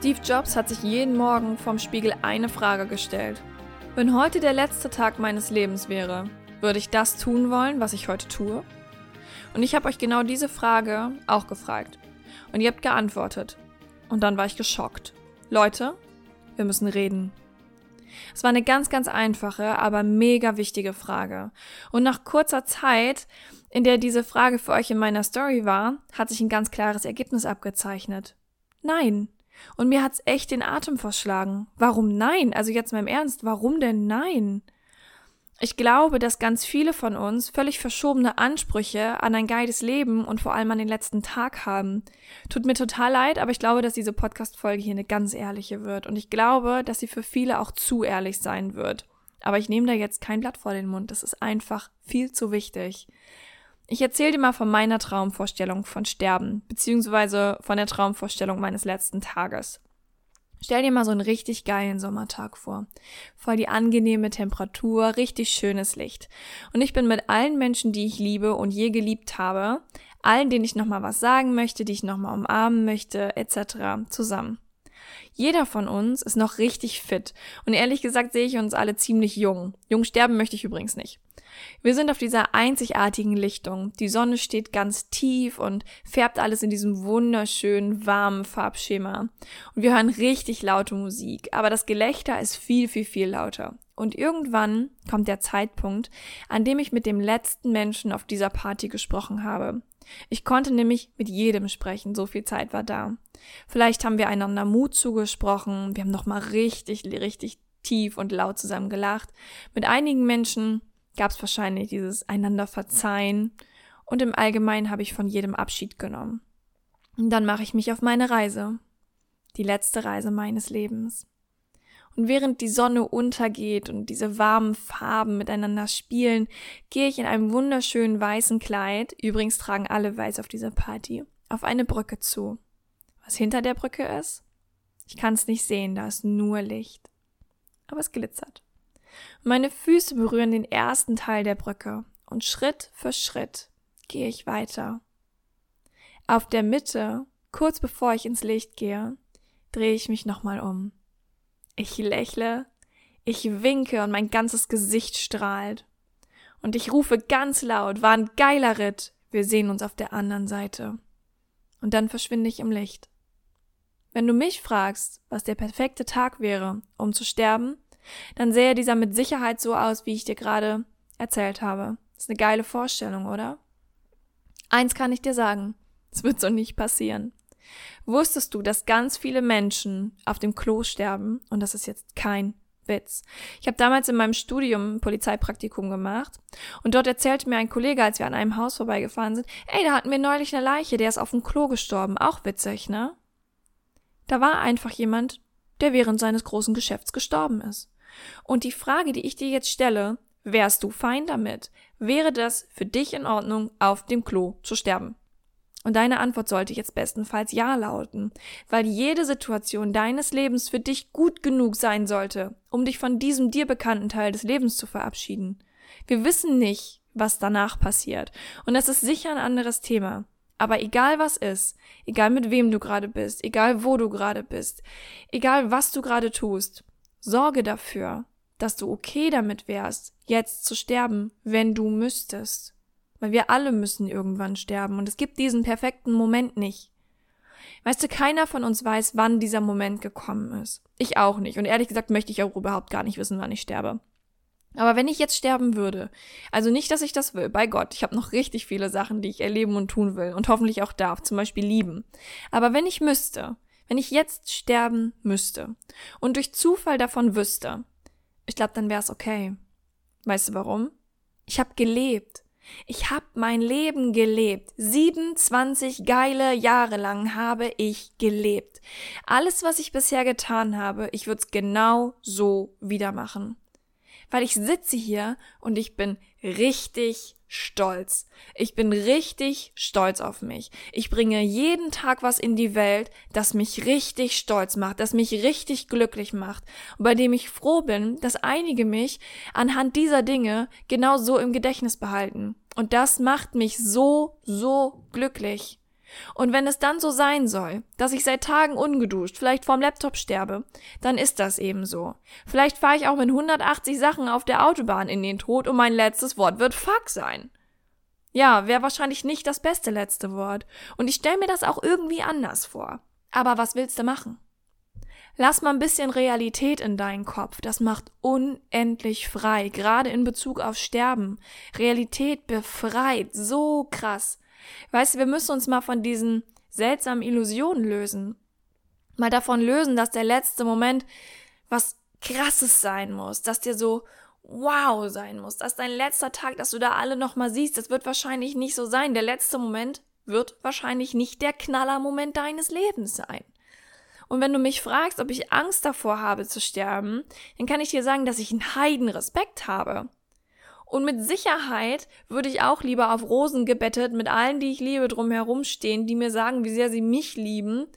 Steve Jobs hat sich jeden Morgen vom Spiegel eine Frage gestellt. Wenn heute der letzte Tag meines Lebens wäre, würde ich das tun wollen, was ich heute tue? Und ich habe euch genau diese Frage auch gefragt. Und ihr habt geantwortet. Und dann war ich geschockt. Leute, wir müssen reden. Es war eine ganz, ganz einfache, aber mega wichtige Frage. Und nach kurzer Zeit, in der diese Frage für euch in meiner Story war, hat sich ein ganz klares Ergebnis abgezeichnet. Nein, und mir hat's echt den Atem verschlagen. Warum nein? Also jetzt mal im Ernst, warum denn nein? Ich glaube, dass ganz viele von uns völlig verschobene Ansprüche an ein geiles Leben und vor allem an den letzten Tag haben. Tut mir total leid, aber ich glaube, dass diese Podcast-Folge hier eine ganz ehrliche wird. Und ich glaube, dass sie für viele auch zu ehrlich sein wird. Aber ich nehme da jetzt kein Blatt vor den Mund. Das ist einfach viel zu wichtig. Ich erzähle dir mal von meiner Traumvorstellung von Sterben, beziehungsweise von der Traumvorstellung meines letzten Tages. Stell dir mal so einen richtig geilen Sommertag vor. Voll die angenehme Temperatur, richtig schönes Licht. Und ich bin mit allen Menschen, die ich liebe und je geliebt habe, allen, denen ich nochmal was sagen möchte, die ich nochmal umarmen möchte, etc. zusammen. Jeder von uns ist noch richtig fit. Und ehrlich gesagt sehe ich uns alle ziemlich jung. Jung sterben möchte ich übrigens nicht. Wir sind auf dieser einzigartigen Lichtung. Die Sonne steht ganz tief und färbt alles in diesem wunderschönen, warmen Farbschema. Und wir hören richtig laute Musik, aber das Gelächter ist viel, viel, viel lauter. Und irgendwann kommt der Zeitpunkt, an dem ich mit dem letzten Menschen auf dieser Party gesprochen habe. Ich konnte nämlich mit jedem sprechen, so viel Zeit war da. Vielleicht haben wir einander Mut zugesprochen, wir haben nochmal richtig, richtig tief und laut zusammen gelacht. Mit einigen Menschen gab es wahrscheinlich dieses einander verzeihen und im Allgemeinen habe ich von jedem Abschied genommen. Und dann mache ich mich auf meine Reise. Die letzte Reise meines Lebens. Und während die Sonne untergeht und diese warmen Farben miteinander spielen, gehe ich in einem wunderschönen weißen Kleid, übrigens tragen alle weiß auf dieser Party, auf eine Brücke zu. Was hinter der Brücke ist? Ich kann es nicht sehen, da ist nur Licht. Aber es glitzert. Meine Füße berühren den ersten Teil der Brücke und Schritt für Schritt gehe ich weiter. Auf der Mitte, kurz bevor ich ins Licht gehe, drehe ich mich nochmal um. Ich lächle, ich winke und mein ganzes Gesicht strahlt. Und ich rufe ganz laut, war ein geiler Ritt, wir sehen uns auf der anderen Seite. Und dann verschwinde ich im Licht. Wenn du mich fragst, was der perfekte Tag wäre, um zu sterben, dann sähe dieser mit Sicherheit so aus, wie ich dir gerade erzählt habe. Ist eine geile Vorstellung, oder? Eins kann ich dir sagen, es wird so nicht passieren. Wusstest du, dass ganz viele Menschen auf dem Klo sterben? Und das ist jetzt kein Witz. Ich habe damals in meinem Studium ein Polizeipraktikum gemacht und dort erzählte mir ein Kollege, als wir an einem Haus vorbeigefahren sind, ey, da hatten wir neulich eine Leiche, der ist auf dem Klo gestorben. Auch witzig, ne? Da war einfach jemand, der während seines großen Geschäfts gestorben ist. Und die Frage, die ich dir jetzt stelle, wärst du fein damit? Wäre das für dich in Ordnung, auf dem Klo zu sterben? Und deine Antwort sollte jetzt bestenfalls Ja lauten, weil jede Situation deines Lebens für dich gut genug sein sollte, um dich von diesem dir bekannten Teil des Lebens zu verabschieden. Wir wissen nicht, was danach passiert, und das ist sicher ein anderes Thema. Aber egal was ist, egal mit wem du gerade bist, egal wo du gerade bist, egal was du gerade tust, Sorge dafür, dass du okay damit wärst, jetzt zu sterben, wenn du müsstest. Weil wir alle müssen irgendwann sterben und es gibt diesen perfekten Moment nicht. Weißt du, keiner von uns weiß, wann dieser Moment gekommen ist. Ich auch nicht. Und ehrlich gesagt möchte ich auch überhaupt gar nicht wissen, wann ich sterbe. Aber wenn ich jetzt sterben würde, also nicht, dass ich das will, bei Gott, ich habe noch richtig viele Sachen, die ich erleben und tun will und hoffentlich auch darf, zum Beispiel lieben. Aber wenn ich müsste, wenn ich jetzt sterben müsste und durch Zufall davon wüsste, ich glaube, dann wäre es okay. Weißt du warum? Ich habe gelebt. Ich habe mein Leben gelebt. 27 geile Jahre lang habe ich gelebt. Alles, was ich bisher getan habe, ich würde es genau so wieder machen weil ich sitze hier und ich bin richtig stolz. Ich bin richtig stolz auf mich. Ich bringe jeden Tag was in die Welt, das mich richtig stolz macht, das mich richtig glücklich macht und bei dem ich froh bin, dass einige mich anhand dieser Dinge genau so im Gedächtnis behalten. Und das macht mich so, so glücklich. Und wenn es dann so sein soll, dass ich seit Tagen ungeduscht, vielleicht vorm Laptop sterbe, dann ist das eben so. Vielleicht fahre ich auch mit 180 Sachen auf der Autobahn in den Tod und mein letztes Wort wird Fuck sein. Ja, wäre wahrscheinlich nicht das beste letzte Wort. Und ich stelle mir das auch irgendwie anders vor. Aber was willst du machen? Lass mal ein bisschen Realität in deinen Kopf. Das macht unendlich frei, gerade in Bezug auf Sterben. Realität befreit, so krass. Weißt du, wir müssen uns mal von diesen seltsamen Illusionen lösen. Mal davon lösen, dass der letzte Moment was krasses sein muss, dass dir so wow sein muss, dass dein letzter Tag, dass du da alle nochmal siehst, das wird wahrscheinlich nicht so sein. Der letzte Moment wird wahrscheinlich nicht der Knallermoment deines Lebens sein. Und wenn du mich fragst, ob ich Angst davor habe zu sterben, dann kann ich dir sagen, dass ich einen heiden Respekt habe. Und mit Sicherheit würde ich auch lieber auf Rosen gebettet mit allen, die ich liebe, drumherum stehen, die mir sagen, wie sehr sie mich lieben,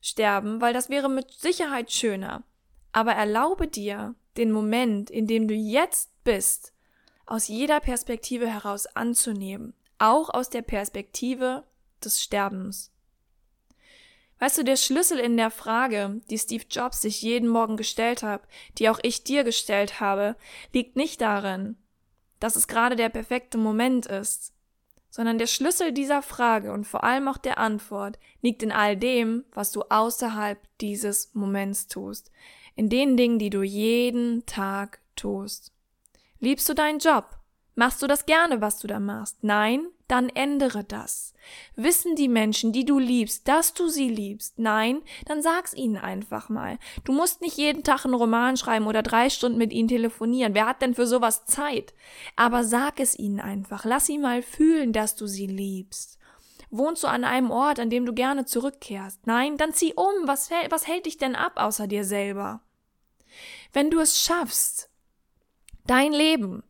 sterben, weil das wäre mit Sicherheit schöner. Aber erlaube dir, den Moment, in dem du jetzt bist, aus jeder Perspektive heraus anzunehmen, auch aus der Perspektive des Sterbens. Weißt du, der Schlüssel in der Frage, die Steve Jobs sich jeden Morgen gestellt hat, die auch ich dir gestellt habe, liegt nicht darin, dass es gerade der perfekte Moment ist, sondern der Schlüssel dieser Frage und vor allem auch der Antwort liegt in all dem, was du außerhalb dieses Moments tust, in den Dingen, die du jeden Tag tust. Liebst du deinen Job? Machst du das gerne, was du da machst? Nein? Dann ändere das. Wissen die Menschen, die du liebst, dass du sie liebst? Nein? Dann sag's ihnen einfach mal. Du musst nicht jeden Tag einen Roman schreiben oder drei Stunden mit ihnen telefonieren. Wer hat denn für sowas Zeit? Aber sag es ihnen einfach. Lass sie mal fühlen, dass du sie liebst. Wohnst du an einem Ort, an dem du gerne zurückkehrst? Nein? Dann zieh um. Was, was hält dich denn ab außer dir selber? Wenn du es schaffst, dein Leben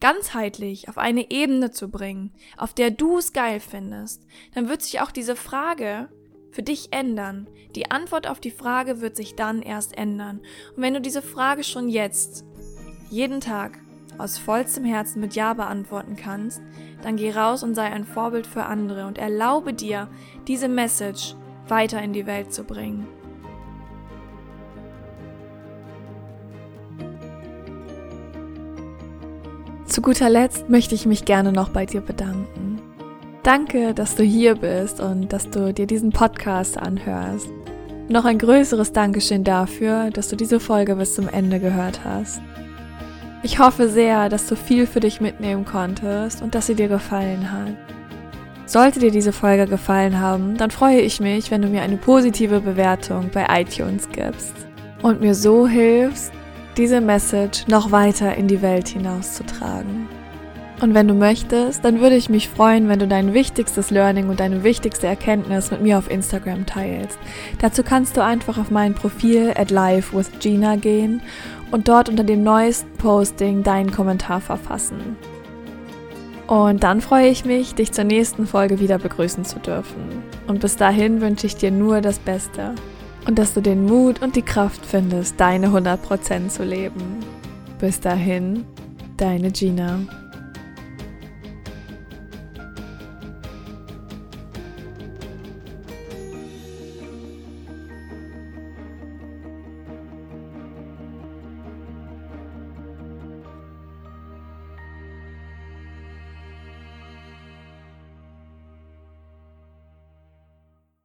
ganzheitlich auf eine Ebene zu bringen, auf der du es geil findest, dann wird sich auch diese Frage für dich ändern. Die Antwort auf die Frage wird sich dann erst ändern. Und wenn du diese Frage schon jetzt, jeden Tag, aus vollstem Herzen mit Ja beantworten kannst, dann geh raus und sei ein Vorbild für andere und erlaube dir, diese Message weiter in die Welt zu bringen. Zu guter Letzt möchte ich mich gerne noch bei dir bedanken. Danke, dass du hier bist und dass du dir diesen Podcast anhörst. Noch ein größeres Dankeschön dafür, dass du diese Folge bis zum Ende gehört hast. Ich hoffe sehr, dass du viel für dich mitnehmen konntest und dass sie dir gefallen hat. Sollte dir diese Folge gefallen haben, dann freue ich mich, wenn du mir eine positive Bewertung bei iTunes gibst und mir so hilfst, diese Message noch weiter in die Welt hinauszutragen. Und wenn du möchtest, dann würde ich mich freuen, wenn du dein wichtigstes Learning und deine wichtigste Erkenntnis mit mir auf Instagram teilst. Dazu kannst du einfach auf mein Profil at live with Gina gehen und dort unter dem neuesten Posting deinen Kommentar verfassen. Und dann freue ich mich, dich zur nächsten Folge wieder begrüßen zu dürfen. Und bis dahin wünsche ich dir nur das Beste und dass du den Mut und die Kraft findest, deine 100% zu leben. Bis dahin, deine Gina.